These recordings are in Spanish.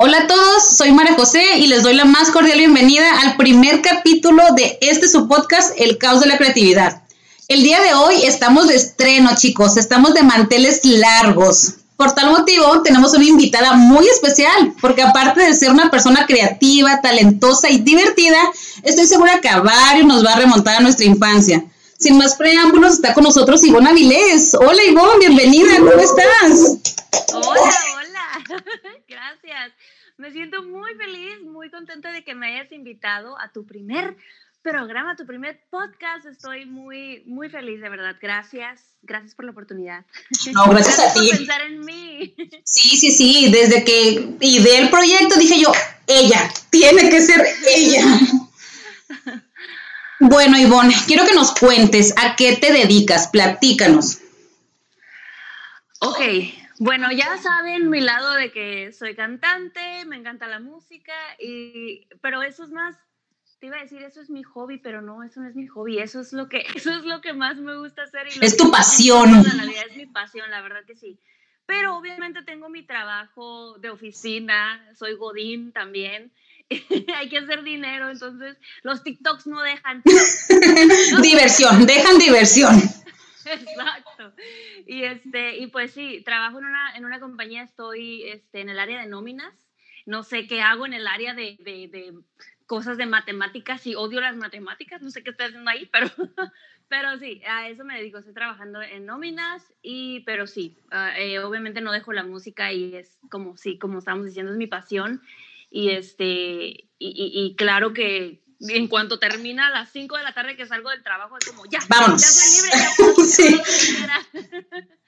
Hola a todos, soy María José y les doy la más cordial bienvenida al primer capítulo de este su podcast, El Caos de la Creatividad. El día de hoy estamos de estreno, chicos, estamos de manteles largos. Por tal motivo, tenemos una invitada muy especial, porque aparte de ser una persona creativa, talentosa y divertida, estoy segura que a varios nos va a remontar a nuestra infancia. Sin más preámbulos, está con nosotros Ivonne Avilés. Hola Ivonne, bienvenida, ¿cómo estás? Hola, hola, gracias. Me siento muy feliz, muy contenta de que me hayas invitado a tu primer programa, tu primer podcast. Estoy muy, muy feliz, de verdad. Gracias, gracias por la oportunidad. No, gracias, a ti. Por pensar en mí. Sí, sí, sí. Desde que ideé el proyecto dije yo, ella, tiene que ser ella. Bueno, Ivonne, quiero que nos cuentes a qué te dedicas, platícanos. Ok, bueno, ya saben mi lado de que soy cantante, me encanta la música, y, pero eso es más, te iba a decir, eso es mi hobby, pero no, eso no es mi hobby, eso es lo que, eso es lo que más me gusta hacer. es tu pasión. es mi pasión, la verdad que sí. Pero obviamente tengo mi trabajo de oficina, soy Godín también. hay que hacer dinero, entonces los TikToks no dejan. diversión, dejan diversión. Exacto. Y este, y pues sí, trabajo en una, en una compañía, estoy este, en el área de nóminas. No sé qué hago en el área de, de, de cosas de matemáticas y odio las matemáticas, no sé qué estoy haciendo ahí, pero, pero sí, a eso me dedico, estoy trabajando en nóminas, y, pero sí, uh, eh, obviamente no dejo la música y es como, sí, como estamos diciendo, es mi pasión y, este, y, y, y claro que en cuanto termina a las 5 de la tarde que salgo del trabajo, es como, ya, Vámonos. ya soy libre, ya puedo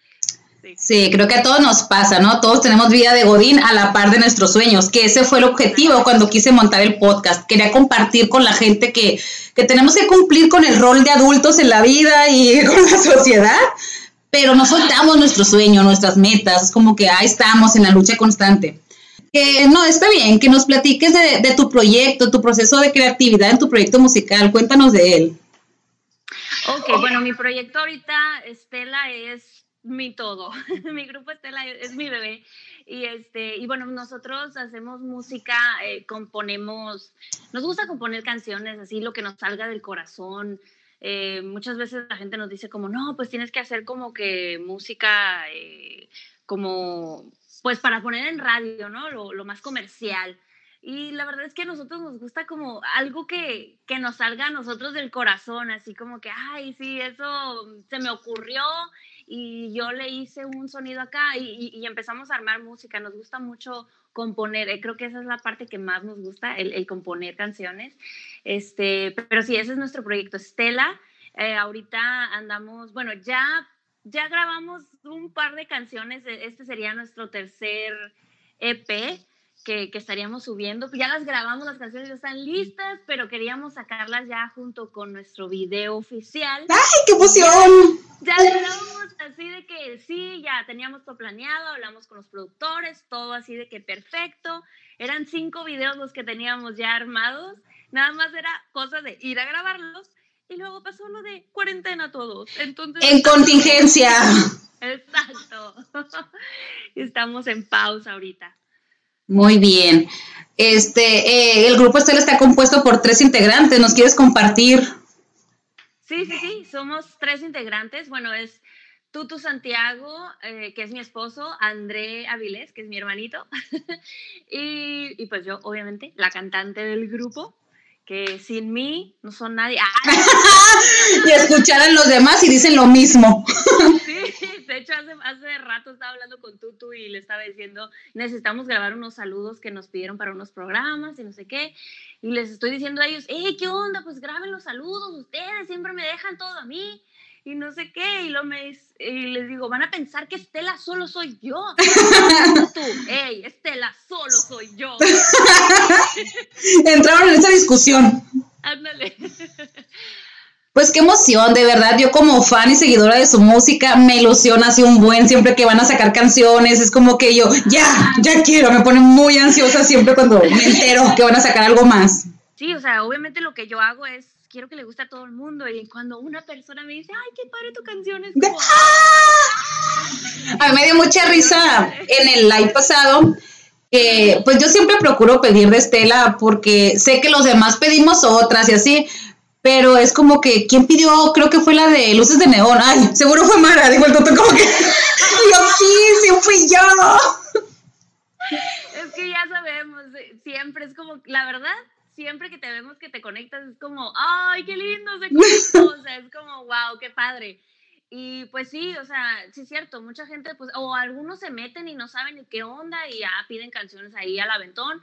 Sí. sí. creo que a todos nos pasa, ¿no? Todos tenemos vida de Godín a la par de nuestros sueños, que ese fue el objetivo cuando quise montar el podcast. Quería compartir con la gente que, que tenemos que cumplir con el rol de adultos en la vida y con la sociedad, pero no soltamos nuestro sueño, nuestras metas, es como que ahí estamos en la lucha constante. Que no, está bien, que nos platiques de, de tu proyecto, tu proceso de creatividad en tu proyecto musical, cuéntanos de él. Ok, bueno, mi proyecto ahorita, Estela, es mi todo. mi grupo Estela es mi bebé. Y, este, y bueno, nosotros hacemos música, eh, componemos, nos gusta componer canciones, así lo que nos salga del corazón. Eh, muchas veces la gente nos dice como, no, pues tienes que hacer como que música eh, como, pues para poner en radio, ¿no? Lo, lo, más comercial. Y la verdad es que a nosotros nos gusta como algo que, que nos salga a nosotros del corazón, así como que, ay, sí, eso se me ocurrió y yo le hice un sonido acá y, y, empezamos a armar música. Nos gusta mucho componer, eh, creo que esa es la parte que más nos gusta, el, el componer canciones. Este, pero sí, ese es nuestro proyecto. Estela, eh, ahorita andamos, bueno, ya, ya grabamos un par de canciones, este sería nuestro tercer EP que, que, estaríamos subiendo. Ya las grabamos, las canciones ya están listas, pero queríamos sacarlas ya junto con nuestro video oficial. ¡Ay, qué emoción! Ya, ya grabamos así de que sí, ya teníamos todo planeado, hablamos con los productores, todo así de que perfecto. Eran cinco videos los que teníamos ya armados. Nada más era cosa de ir a grabarlos y luego pasó lo de cuarentena todos. Entonces, en contingencia. Exacto. Estamos en pausa ahorita. Muy bien. Este, eh, el grupo Estela está compuesto por tres integrantes. ¿Nos quieres compartir? Sí, sí, sí. Somos tres integrantes. Bueno, es Tutu Santiago, eh, que es mi esposo, André Avilés, que es mi hermanito, y, y, pues yo, obviamente, la cantante del grupo, que sin mí no son nadie. y escucharan los demás y dicen lo mismo. sí, de hecho hace, hace rato estaba hablando con Tutu y le estaba diciendo, necesitamos grabar unos saludos que nos pidieron para unos programas y no sé qué. Y les estoy diciendo a ellos, hey, ¿qué onda? Pues graben los saludos, ustedes siempre me dejan todo a mí y no sé qué, y, lo me, y les digo, van a pensar que Estela solo soy yo. tú, hey, Estela solo soy yo. Entraron en esa discusión. Ándale. Pues qué emoción, de verdad, yo como fan y seguidora de su música me ilusiona así un buen siempre que van a sacar canciones, es como que yo, ya, ya quiero, me pone muy ansiosa siempre cuando me entero que van a sacar algo más. Sí, o sea, obviamente lo que yo hago es quiero que le guste a todo el mundo. Y cuando una persona me dice, ay, qué padre tu canción, es como... A mí me dio mucha risa en el live pasado Eh, pues yo siempre procuro pedir de Estela porque sé que los demás pedimos otras y así, pero es como que, ¿quién pidió? Creo que fue la de luces de neón. Ay, seguro fue Mara, digo el tonto como que, yo sí, sí fui yo. Es que ya sabemos, siempre es como, la verdad, siempre que te vemos que te conectas es como, ay, qué lindo se conectó, o sea, es como, wow, qué padre. Y pues sí, o sea, sí es cierto, mucha gente, pues, o algunos se meten y no saben ni qué onda y ya piden canciones ahí al aventón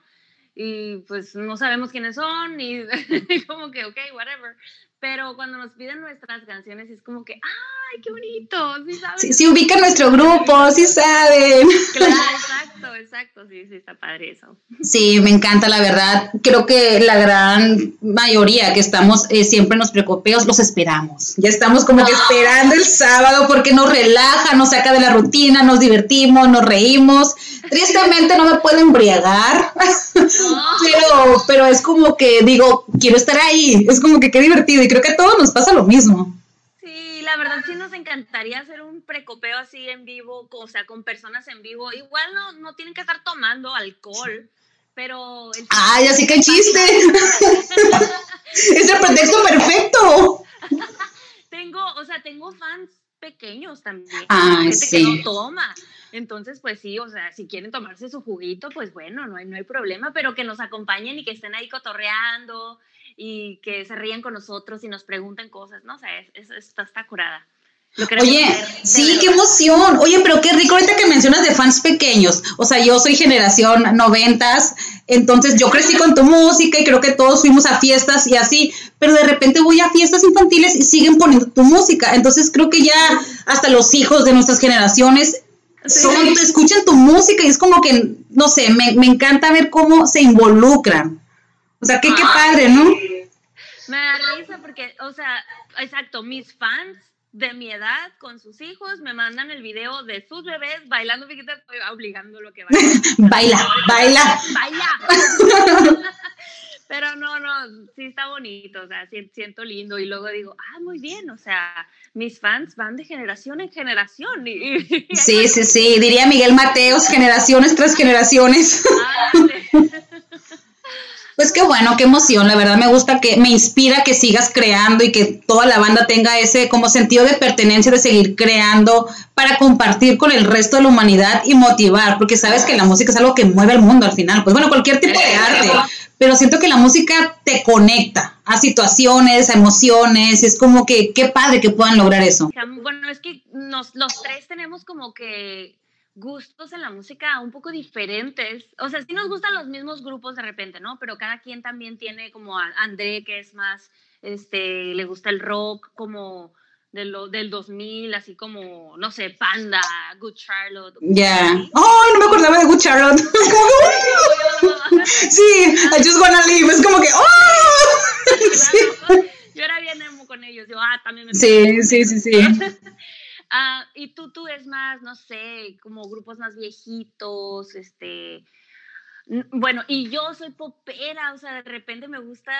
y pues no sabemos quiénes son y, como que, ok, whatever. Pero cuando nos piden nuestras canciones es como que, ¡ay, qué bonito! Sí, saben. Sí, sí ubican nuestro grupo, sí saben. Claro, exacto, exacto, sí, sí, está padre eso. Sí, me encanta, la verdad. Creo que la gran mayoría que estamos eh, siempre en los precopeos los esperamos. Ya estamos como que esperando el sábado porque nos relaja, nos saca de la rutina, nos divertimos, nos reímos. Tristemente no me puedo embriagar, pero, pero es como que digo, quiero estar ahí. Es como que qué divertido y creo que a todos nos pasa lo mismo. Sí, la verdad sí nos encantaría hacer un precopeo así en vivo, o sea, con personas en vivo. Igual no, no tienen que estar tomando alcohol, pero... ¡Ay, así que chiste! es el pretexto perfecto. tengo, o sea, tengo fans pequeños también. Ay, gente sí. que no toma. Entonces, pues sí, o sea, si quieren tomarse su juguito, pues bueno, no hay, no hay problema, pero que nos acompañen y que estén ahí cotorreando y que se rían con nosotros y nos pregunten cosas, ¿no? O sea, es, está, está curada. Oye, sí, qué emoción. Oye, pero qué rico ahorita que mencionas de fans pequeños. O sea, yo soy generación noventas, entonces yo crecí con tu música y creo que todos fuimos a fiestas y así, pero de repente voy a fiestas infantiles y siguen poniendo tu música. Entonces creo que ya hasta los hijos de nuestras generaciones son, escuchan tu música y es como que, no sé, me, me encanta ver cómo se involucran. O sea, qué, qué padre, ¿no? Me da risa porque, o sea, exacto, mis fans de mi edad con sus hijos me mandan el video de sus bebés bailando estoy obligándolo que baila. baila, baila. Pero no, no, sí está bonito, o sea, siento lindo y luego digo, ah, muy bien, o sea, mis fans van de generación en generación. Y, sí, sí, sí, diría Miguel Mateos, generaciones tras generaciones. Pues qué bueno, qué emoción, la verdad me gusta que me inspira que sigas creando y que toda la banda tenga ese como sentido de pertenencia de seguir creando para compartir con el resto de la humanidad y motivar, porque sabes que la música es algo que mueve al mundo al final, pues bueno, cualquier tipo de arte, pero siento que la música te conecta a situaciones, a emociones, es como que qué padre que puedan lograr eso. Bueno, es que nos, los tres tenemos como que gustos en la música un poco diferentes. O sea, sí nos gustan los mismos grupos de repente, ¿no? Pero cada quien también tiene como a André, que es más, este, le gusta el rock como de lo, del 2000, así como, no sé, Panda, Good Charlotte. Ya. ¡Ay, no me acordaba de Good Charlotte! sí, I just wanna leave. Es como que, ¡oh! Yo era bien emo con ellos. Yo, ah, también me Sí, sí, sí, sí. Ah, y tú, tú es más, no sé, como grupos más viejitos, este, bueno, y yo soy popera, o sea, de repente me gusta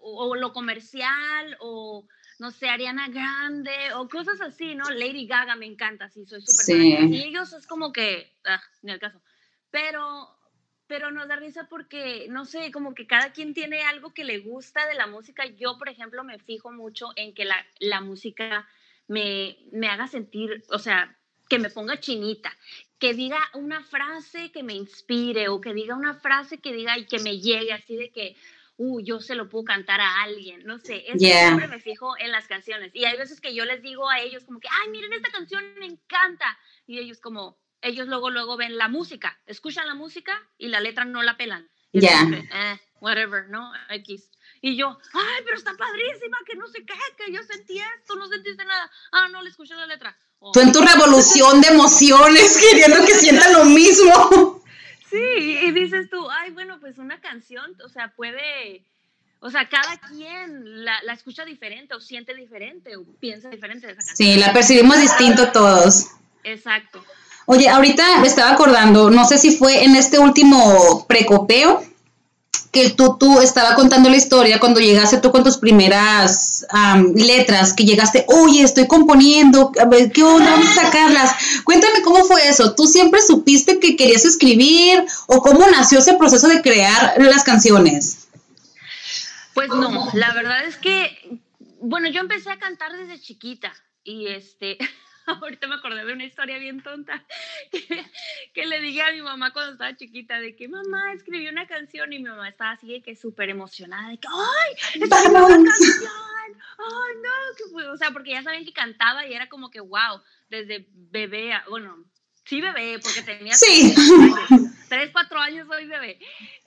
o, lo comercial o no sé, Ariana Grande o cosas así, ¿no? Lady Gaga me encanta, sí, soy súper sí. Y ellos es como que, ah, ni el caso. Pero, pero nos da risa porque, no sé, como que cada quien tiene algo que le gusta de la música. Yo, por ejemplo, me fijo mucho en que la, la música me, me haga sentir, o sea, que me ponga chinita, que diga una frase que me inspire o que diga una frase que diga y que me llegue así de que, uh, yo se lo puedo cantar a alguien, no sé, eso siempre me fijo en las canciones. Y hay veces que yo les digo a ellos como que, ay, miren, esta canción me encanta. Y ellos como, ellos luego, luego ven la música, escuchan la música y la letra no la pelan. Ya. Eh, whatever, ¿no? X. Y yo, ay, pero está padrísima, que no sé qué, que yo sentí esto, no sentiste nada. Ah, no, le escuché la letra. Tú en tu revolución de emociones, queriendo que sientan lo mismo. Sí, y dices tú, ay, bueno, pues una canción, o sea, puede, o sea, cada quien la, la escucha diferente o siente diferente o piensa diferente de esa canción. Sí, la percibimos distinto todos. Exacto. Oye, ahorita me estaba acordando, no sé si fue en este último precopeo, que el Tutu estaba contando la historia cuando llegaste tú con tus primeras letras, que llegaste, oye, estoy componiendo, a ver, ¿qué onda? Vamos a sacarlas. Cuéntame cómo fue eso. ¿Tú siempre supiste que querías escribir o cómo nació ese proceso de crear las canciones? Pues no, la verdad es que, bueno, yo empecé a cantar desde chiquita y este, ahorita me acordé de una historia bien tonta que, le dije a mi mamá cuando estaba chiquita de que mamá escribió una canción y mi mamá estaba así de que súper emocionada de que ¡ay! ¡Escribió una canción! ¡ay no! O sea, porque ya saben que cantaba y era como que wow, desde bebé, bueno, sí bebé, porque tenía sí. tres, cuatro años soy bebé.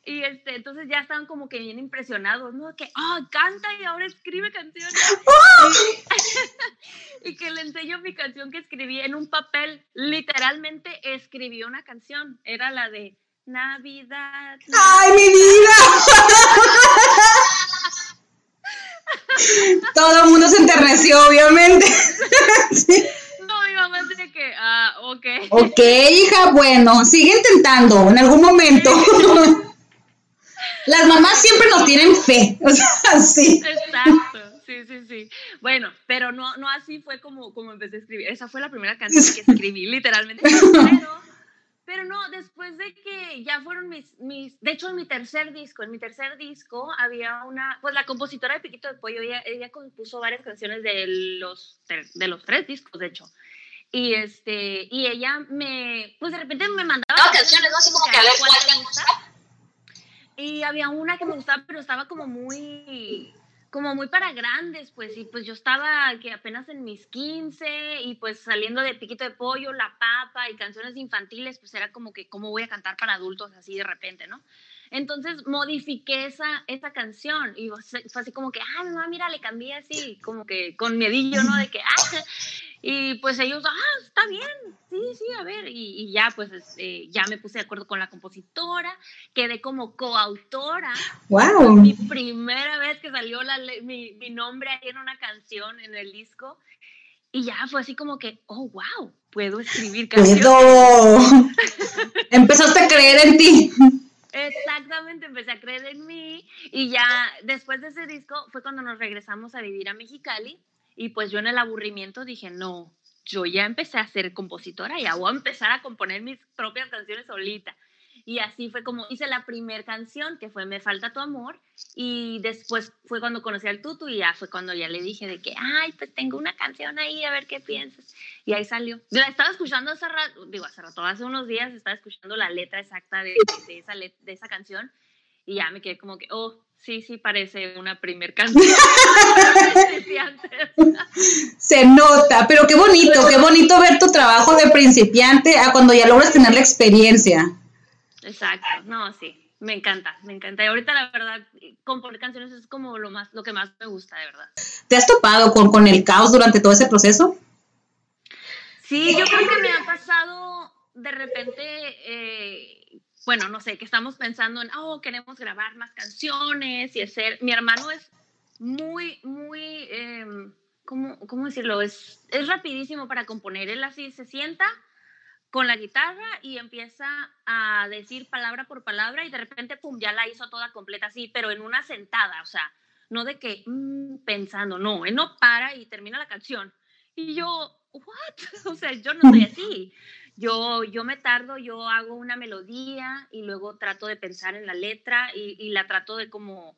Y este, entonces ya estaban como que bien impresionados, ¿no? Que, ah, canta y ahora escribe canciones. y que le enseño mi canción que escribí en un papel. Literalmente escribí una canción. Era la de Navidad. ¡Ay, mi vida! Todo el mundo se enterneció, obviamente. No, mi mamá dice que, ah, ok. Ok, hija, bueno, sigue intentando en algún momento. Las mamás siempre nos tienen fe, o sea, sí. Exacto, sí, sí, sí. Bueno, pero no, no así fue como, como empecé a escribir. Esa fue la primera canción que escribí, literalmente. Pero, pero no, después de que ya fueron mis, mis, de hecho en mi tercer disco, en mi tercer disco había una, pues la compositora de Piquito de Pollo, ella, ella compuso varias canciones de los, de los tres discos, de hecho. Y este, y ella me, pues de repente me mandaba canciones, ¿no? Así como que a ver cuál y había una que me gustaba, pero estaba como muy, como muy para grandes, pues, y pues yo estaba que apenas en mis 15 y pues saliendo de Piquito de Pollo, La Papa y canciones infantiles, pues era como que, ¿cómo voy a cantar para adultos así de repente, no? Entonces modifiqué esa, esa canción y fue así como que, ah, mamá, mira, le cambié así, como que con miedillo, ¿no? De que, ah, y pues ellos, ah, está bien, sí, sí, a ver. Y, ya, pues este, ya me puse de acuerdo con la compositora, quedé como coautora. ¡Wow! Mi primera vez que salió la, mi, mi nombre ahí en una canción en el disco. Y ya fue así como que, oh, wow, puedo escribir canciones. ¡Puedo! Empezaste a creer en ti. Exactamente, empecé a creer en mí y ya después de ese disco fue cuando nos regresamos a vivir a Mexicali y pues yo en el aburrimiento dije, no, yo ya empecé a ser compositora, ya voy a empezar a componer mis propias canciones solita. Y así fue como hice la primera canción, que fue Me falta tu amor, y después fue cuando conocí al Tutu y ya fue cuando ya le dije de que, ay, pues tengo una canción ahí, a ver qué piensas. Y ahí salió. La estaba escuchando hace rato, digo, hace rato, hace unos días estaba escuchando la letra exacta de, de, esa, de esa canción y ya me quedé como que, oh, sí, sí parece una primer canción. Se nota, pero qué bonito, qué bonito ver tu trabajo de principiante a cuando ya logras tener la experiencia. Exacto, no, sí, me encanta, me encanta. Y ahorita la verdad, componer canciones es como lo más, lo que más me gusta, de verdad. ¿Te has topado con, con el caos durante todo ese proceso? Sí, yo creo que me ha pasado de repente eh, bueno, no sé, que estamos pensando en, oh, queremos grabar más canciones y hacer, mi hermano es muy, muy, eh, ¿cómo, ¿cómo, decirlo? Es, es rapidísimo para componer, él así se sienta con la guitarra y empieza a decir palabra por palabra y de repente, pum, ya la hizo toda completa así, pero en una sentada, o sea, no de que mm, pensando, no, él no para y termina la canción. Y yo, ¿what? O sea, yo no soy así. Yo, yo me tardo, yo hago una melodía y luego trato de pensar en la letra y, la trato de como,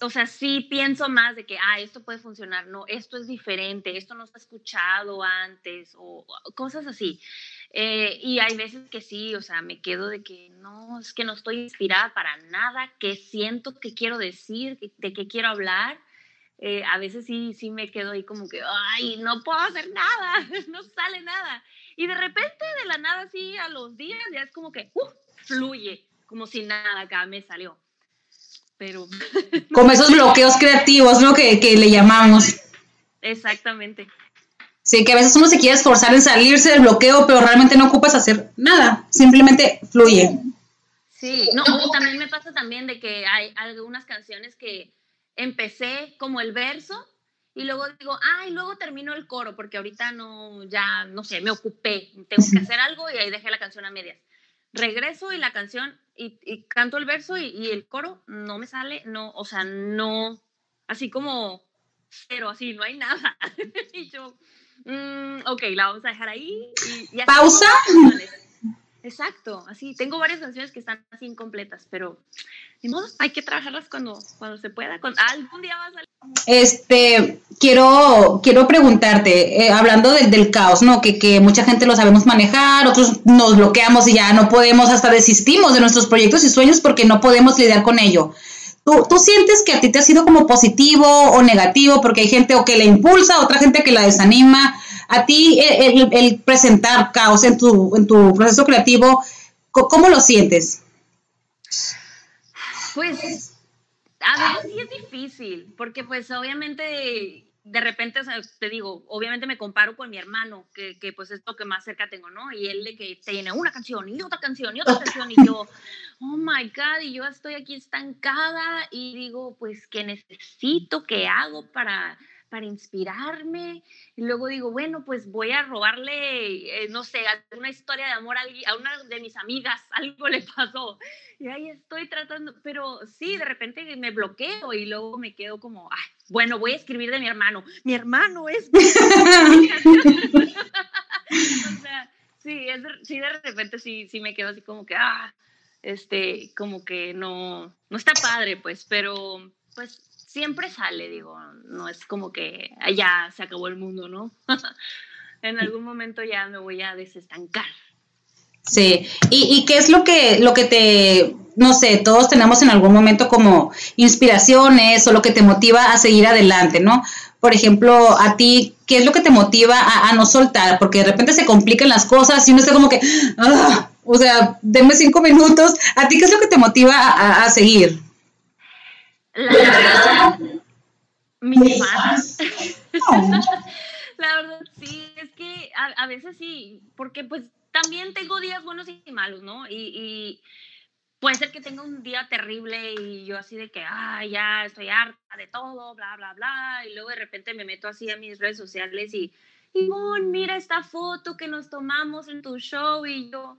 o sea, sí pienso más de que, ah, esto puede funcionar, no, esto es diferente, esto no se ha escuchado antes o, cosas así. Eh, y hay veces que sí, o sea, me quedo de que no, es que no estoy inspirada para nada, que siento que quiero decir, de qué quiero hablar. Eh, a veces sí, sí me quedo ahí como que, ay, no puedo hacer nada, no sale nada. Y de repente, de la nada, así a los días, ya es como que uh, fluye, como si nada acá me salió. Pero. Como esos bloqueos creativos, ¿no? Que, que le llamamos. Exactamente. Sí, que a veces uno se quiere esforzar en salirse del bloqueo, pero realmente no ocupas hacer nada, simplemente fluye. Sí, no, también me pasa también de que hay algunas canciones que empecé como el verso y luego digo, ay, luego termino el coro porque ahorita no, ya, no sé, me ocupé, tengo que hacer algo y ahí dejé la canción a medias. Regreso y la canción y, canto el verso y, el coro no me sale, no, o sea, no, así como cero, así, no hay nada. y yo, mm, ok, la vamos a dejar ahí. Y, ¿Pausa? Exacto, así. Tengo varias canciones que están así incompletas, pero modo, hay que trabajarlas cuando, cuando se pueda. algún día va a salir. Este, quiero, quiero preguntarte, eh, hablando del caos, ¿no? Que, que mucha gente lo sabemos manejar, otros nos bloqueamos y ya no podemos, hasta desistimos de nuestros proyectos y sueños porque no podemos lidiar con ello. ¿Tú, ¿Tú, sientes que a ti te ha sido como positivo o negativo? Porque hay gente o que le impulsa, otra gente que la desanima a ti el, presentar caos en tu, en tu proceso creativo, ¿cómo lo sientes? Pues a veces sí es difícil, porque pues obviamente de repente, te digo, obviamente me comparo con mi hermano, que, que, pues es lo que más cerca tengo, ¿no? Y él de que tiene una canción y otra canción y otra canción y yo, oh my God, y yo estoy aquí estancada y digo, pues, ¿qué necesito? ¿Qué hago para para inspirarme. Y luego digo, bueno, pues voy a robarle, eh, no sé, una historia de amor a, una de mis amigas, algo le pasó. Y ahí estoy tratando, pero sí, de repente me bloqueo y luego me quedo como, ay, bueno, voy a escribir de mi hermano. Mi hermano es... o sea, sí, sí, de repente sí, sí me quedo así como que, ah, este, como que no, no está padre, pues, pero pues siempre sale, digo, no es como que allá se acabó el mundo, ¿no? en algún momento ya me voy a desestancar. Sí, ¿Y, ¿Y, qué es lo que, lo que te, no sé, todos tenemos en algún momento como inspiraciones o lo que te motiva a seguir adelante, ¿no? Por ejemplo, a ti, ¿qué es lo que te motiva a, no soltar? Porque de repente se complican las cosas y uno está como que, ah, o sea, denme cinco minutos. ¿A ti qué es lo que te motiva a, a seguir? La verdad, mis fans. La verdad, sí, es que a, veces sí, porque pues también tengo días buenos y malos, ¿no? Y, puede ser que tenga un día terrible y yo así de que, ah, ya estoy harta de todo, bla, bla, bla, y luego de repente me meto así a mis redes sociales y Ivonne, mira esta foto que nos tomamos en tu show y yo,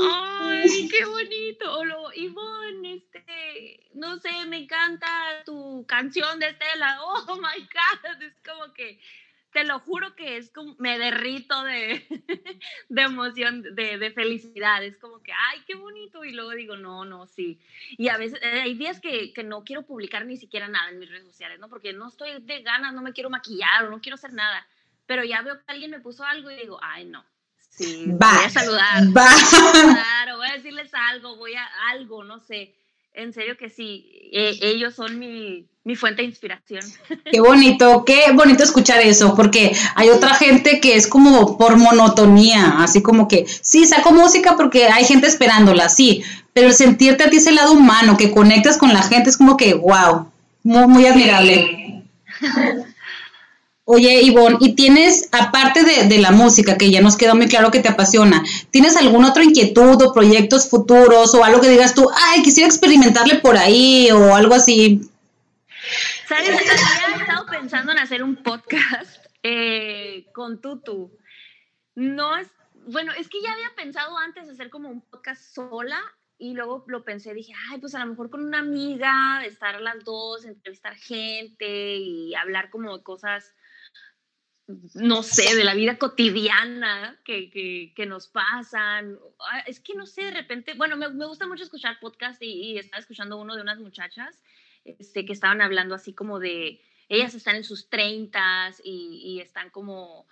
ay, qué bonito. O lo, Ivonne, este, no sé, me encanta tu canción de Estela. Oh my God, es como que, te lo juro que es como, me derrito de, de emoción, de, de, felicidad. Es como que, ay, qué bonito. Y luego digo, no, no, sí. Y a veces eh, hay días que, que no quiero publicar ni siquiera nada en mis redes sociales, ¿no? Porque no estoy de ganas, no me quiero maquillar o no quiero hacer nada pero ya veo que alguien me puso algo y digo, ay, no. Sí, voy a saludar. Va. Voy voy a decirles algo, voy a algo, no sé. En serio que sí, e, ellos son mi, mi fuente de inspiración. Qué bonito, qué bonito escuchar eso, porque hay otra gente que es como por monotonía, así como que, sí, saco música porque hay gente esperándola, sí, pero sentirte a ti ese lado humano, que conectas con la gente, es como que, wow, muy, muy admirable. Oye, Ivonne, ¿y tienes, aparte de, la música, que ya nos quedó muy claro que te apasiona, ¿tienes alguna otra inquietud o proyectos futuros o algo que digas tú, ay, quisiera experimentarle por ahí o algo así? ¿Sabes? Había estado pensando en hacer un podcast eh, con Tutu. No es, bueno, es que ya había pensado antes hacer como un podcast sola y luego lo pensé, dije, ay, pues a lo mejor con una amiga, estar las dos, entrevistar gente y hablar como de cosas no sé, de la vida cotidiana que, nos pasan. Ah, es que no sé, de repente, bueno, me, gusta mucho escuchar podcast y, estaba escuchando uno de unas muchachas este, que estaban hablando así como de, ellas están en sus treintas y, están como,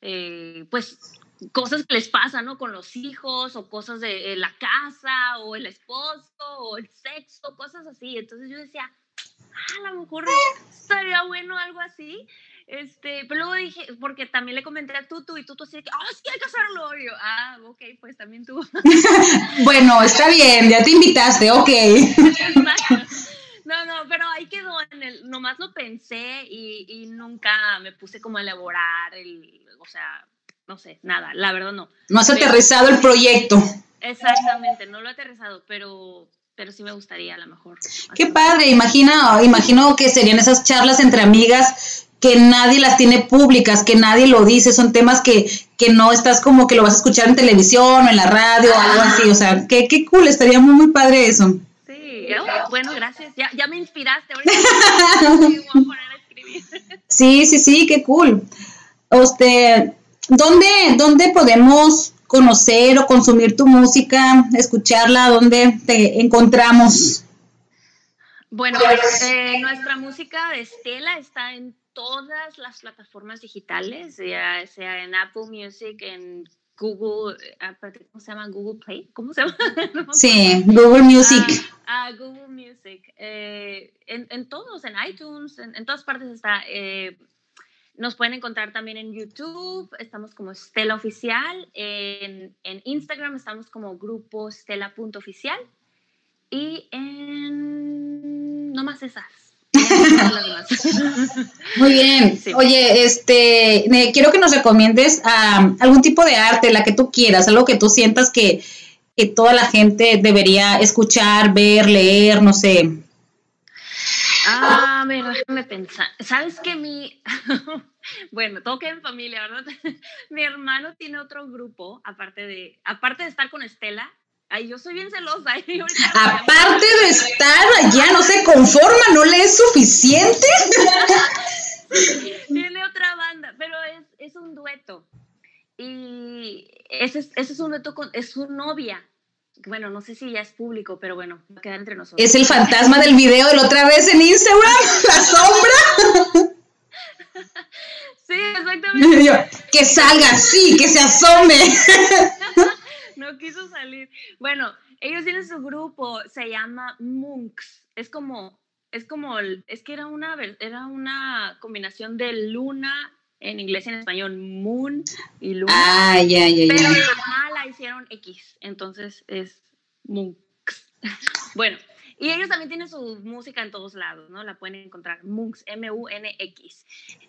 eh, pues, cosas que les pasan, ¿no? Con los hijos o cosas de la casa o el esposo o el sexo, cosas así. Entonces yo decía, ah, a lo mejor estaría bueno algo así. Este, pero luego dije, porque también le comenté a Tutu y Tutu así que, ah, sí, hay que hacerlo. Y yo, ah, ok, pues también tú. bueno, está bien, ya te invitaste, ok. no, no, pero ahí quedó en el, nomás lo pensé y, y nunca me puse como a elaborar el, o sea, no sé, nada, la verdad no. No has aterrizado el proyecto. Exactamente, no lo he aterrizado, pero, pero sí me gustaría a lo mejor. Qué padre, imagino, imagino que serían esas charlas entre amigas que nadie las tiene públicas, que nadie lo dice, son temas que, que no estás como que lo vas a escuchar en televisión o en la radio o algo así, o sea, qué, qué cool, estaría muy, muy padre eso. Sí, bueno, gracias, ya, ya me inspiraste, ahorita voy a poner a escribir. Sí, sí, sí, qué cool. Usted, ¿dónde, ¿Dónde podemos conocer o consumir tu música, escucharla? ¿Dónde te encontramos? Bueno, eh, nuestra música de Estela está en todas las plataformas digitales, ya sea en Apple Music, en Google, eh, ¿cómo se llama? Google Play, ¿cómo se llama? sí, Google Music. Ah, ah Google Music. Eh, en, en, todos, en iTunes, en, en todas partes está. Eh, nos pueden encontrar también en YouTube, estamos como Stella Oficial, en, en Instagram estamos como grupo Stella.oficial y en... no más esas. Muy bien. Oye, este, quiero que nos recomiendes algún tipo de arte, la que tú quieras, algo que tú sientas que, que toda la gente debería escuchar, ver, leer, no sé. Ah, me déjame pensar. ¿Sabes que mi... bueno, todo queda en familia, ¿verdad? mi hermano tiene otro grupo, aparte de, aparte de estar con Estela, Ay, yo soy bien celosa. Aparte de estar allá, no se conforma, no le es suficiente. Tiene otra banda, pero es, es un dueto. Y ese es, ese es un dueto con, es su novia. Bueno, no sé si ya es público, pero bueno, va a quedar entre nosotros. Es el fantasma del video de la otra vez en Instagram, la sombra. Sí, exactamente. Que salga, sí, que se asome no quiso salir. Bueno, ellos tienen su grupo, se llama Monks. Es como, es como, es que era una, era una combinación de luna en inglés y en español, moon y luna. Ah, ya, ya, ya. Pero la la hicieron X, entonces es Monks. bueno, y ellos también tienen su música en todos lados, ¿no? La pueden encontrar, Monks, M-U-N-X.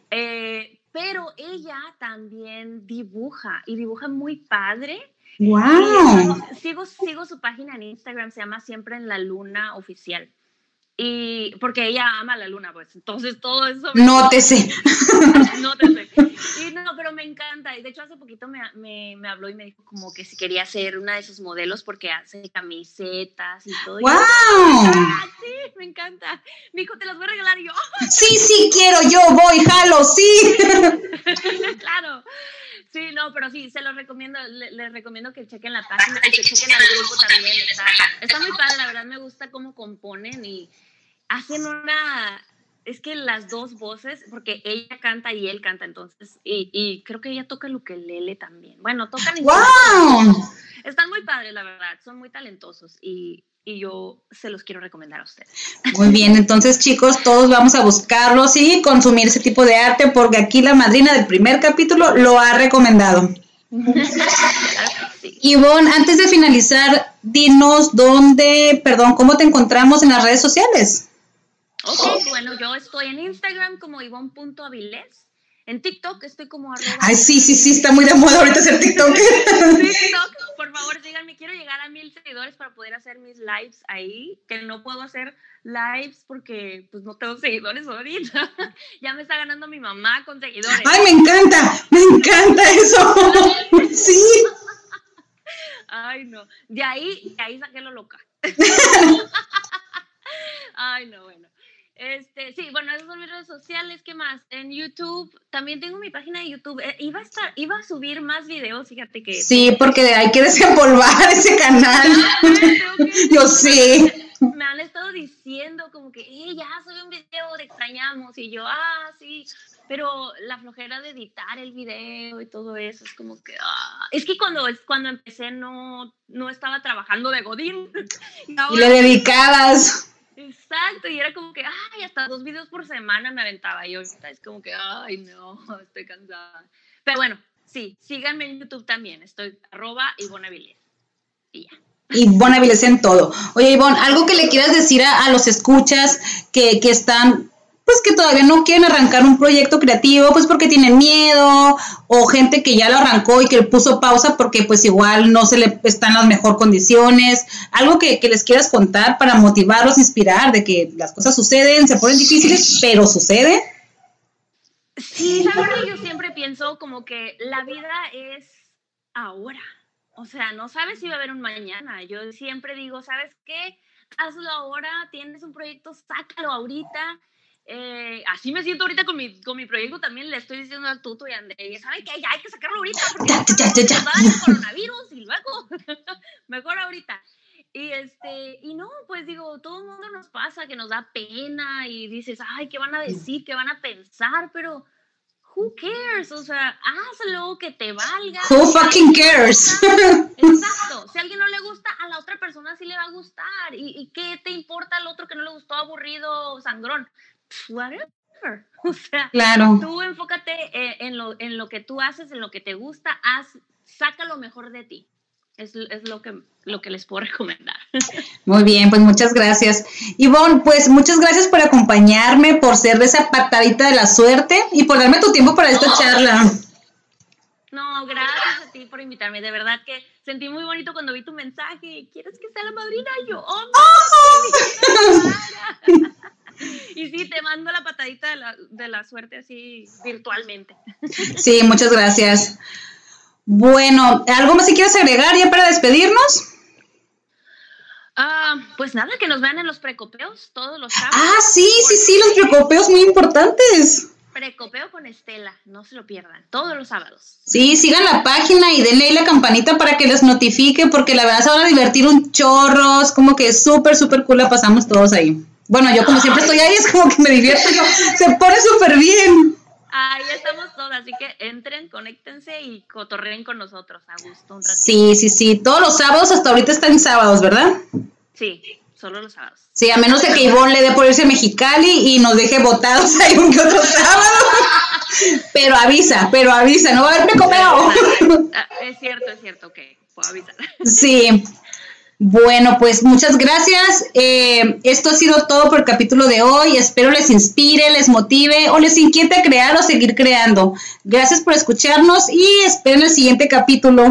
Eh, pero ella también dibuja y dibuja muy padre. ¡Wow! sigo, sigo su página en Instagram, se llama Siempre en la Luna Oficial. Y porque ella ama la luna, pues entonces todo eso. Nótese. Nótese. Y no, pero me encanta. Y de hecho, hace poquito me, me, me, habló y me dijo como que si quería ser una de sus modelos porque hace camisetas y todo. ¡Wow! Ah, sí, me encanta. Me dijo, te las voy a regalar yo. Sí, sí, quiero, yo voy, jalo, sí. claro. Sí, no, pero sí, se los recomiendo, les, recomiendo que chequen la página y que chequen el grupo también. Está, está muy padre, la verdad me gusta cómo componen y hacen una, es que las dos voces, porque ella canta y él canta, entonces, y, y creo que ella toca el ukelele también. Bueno, tocan ¡Wow! Están muy padres, la verdad, son muy talentosos y, y yo se los quiero recomendar a ustedes. Muy bien, entonces chicos, todos vamos a buscarlos y consumir ese tipo de arte porque aquí la madrina del primer capítulo lo ha recomendado. Ivonne, antes de finalizar, dinos dónde, perdón, cómo te encontramos en las redes sociales. Ok, bueno, yo estoy en Instagram como ivonne.avilés. En TikTok estoy como arroba. Ay, sí, sí, sí, está muy de moda ahorita hacer TikTok. TikTok, por favor, díganme, quiero llegar a mil seguidores para poder hacer mis lives ahí, que no puedo hacer lives porque pues no tengo seguidores ahorita. ya me está ganando mi mamá con seguidores. Ay, me encanta, me encanta eso. sí. Ay, no. De ahí, de ahí saqué lo loca. Ay, no, bueno. Este, sí, bueno, esas son mis redes sociales. ¿Qué más? En YouTube, también tengo mi página de YouTube. Eh, iba, a estar, iba a subir más videos, fíjate que. Sí, porque hay que desempolvar ese canal. Yo sé. Me han estado diciendo como que, eh, ya subí un video, te extrañamos. Y yo, ah, sí. Pero la flojera de editar el video y todo eso es como que. Ah. Es que cuando, cuando empecé no, no estaba trabajando de Godín. Y, le dedicabas. Exacto, y era como que, ay, hasta dos videos por semana me aventaba. Y ahorita es como que, ay, no, estoy cansada. Pero bueno, sí, síganme en YouTube también. Estoy arroba Ivonne. Y ya. Ivonne Avilés en todo. Oye, Ivonne, algo que le quieras decir a, los escuchas que, que están pues que todavía no quieren arrancar un proyecto creativo, pues porque tienen miedo, o gente que ya lo arrancó y que puso pausa porque pues igual no se le están las mejor condiciones, algo que, les quieras contar para motivarlos, inspirar de que las cosas suceden, se ponen difíciles, pero sucede. Sí, ¿sabes? Yo siempre pienso como que la vida es ahora. O sea, no sabes si va a haber un mañana. Yo siempre digo, ¿sabes qué? Hazlo ahora, tienes un proyecto, sácalo ahorita. Eh, así me siento ahorita con mi, con mi proyecto también, le estoy diciendo al tuto y a André, ¿saben qué? Ya hay que sacarlo ahorita porque ya, ya, ya, ya. el coronavirus y luego, mejor ahorita. Y este, y no, pues digo, todo el mundo nos pasa que nos da pena y dices, ay, ¿qué van a decir? ¿Qué van a pensar? Pero, who cares? O sea, hazlo, que te valga. Who fucking cares? Exacto. Si a alguien no le gusta, a la otra persona sí le va a gustar. ¿Y, y qué te importa al otro que no le gustó, aburrido, sangrón? Whatever. O sea, claro. tú enfócate eh, en, lo, en lo que tú haces, en lo que te gusta, haz, saca lo mejor de ti. Es, es, lo, que, lo que les puedo recomendar. Muy bien, pues muchas gracias. Ivonne, pues muchas gracias por acompañarme, por ser de esa patadita de la suerte y por darme tu tiempo para esta charla. No, gracias por invitarme. De verdad que sentí muy bonito cuando vi tu mensaje. ¿Quieres que sea la madrina? Yo, oh, oh. Y sí, te mando la patadita de la, de la suerte así virtualmente. Sí, muchas gracias. Bueno, ¿algo más si quieres agregar ya para despedirnos? Ah, pues nada, que nos vean en los precopeos todos los sábados. Ah, sí, sí, sí, los precopeos muy importantes. Precopeo con Estela, no se lo pierdan, todos los sábados. Sí, sigan la página y denle ahí la campanita para que les notifique, porque la verdad se van a divertir un chorro, es como que súper, súper cool la pasamos todos ahí. Bueno, yo como siempre estoy ahí, es como que me divierto, yo, se pone súper bien. Ahí estamos todos, así que entren, conéctense y cotorreen con nosotros a gusto un ratito. Sí, sí, sí, todos los sábados, hasta ahorita están sábados, ¿verdad? Sí, solo los sábados. Sí, a menos de que Ivonne le dé por irse a Mexicali y nos deje votados ahí un que otro sábado. pero avisa, pero avisa, no va a haber precopeo. Es cierto, es cierto, ok, puedo avisar. Sí. Bueno, pues muchas gracias. Eh, esto ha sido todo por el capítulo de hoy. Espero les inspire, les motive o les inquiete a crear o seguir creando. Gracias por escucharnos y esperen el siguiente capítulo.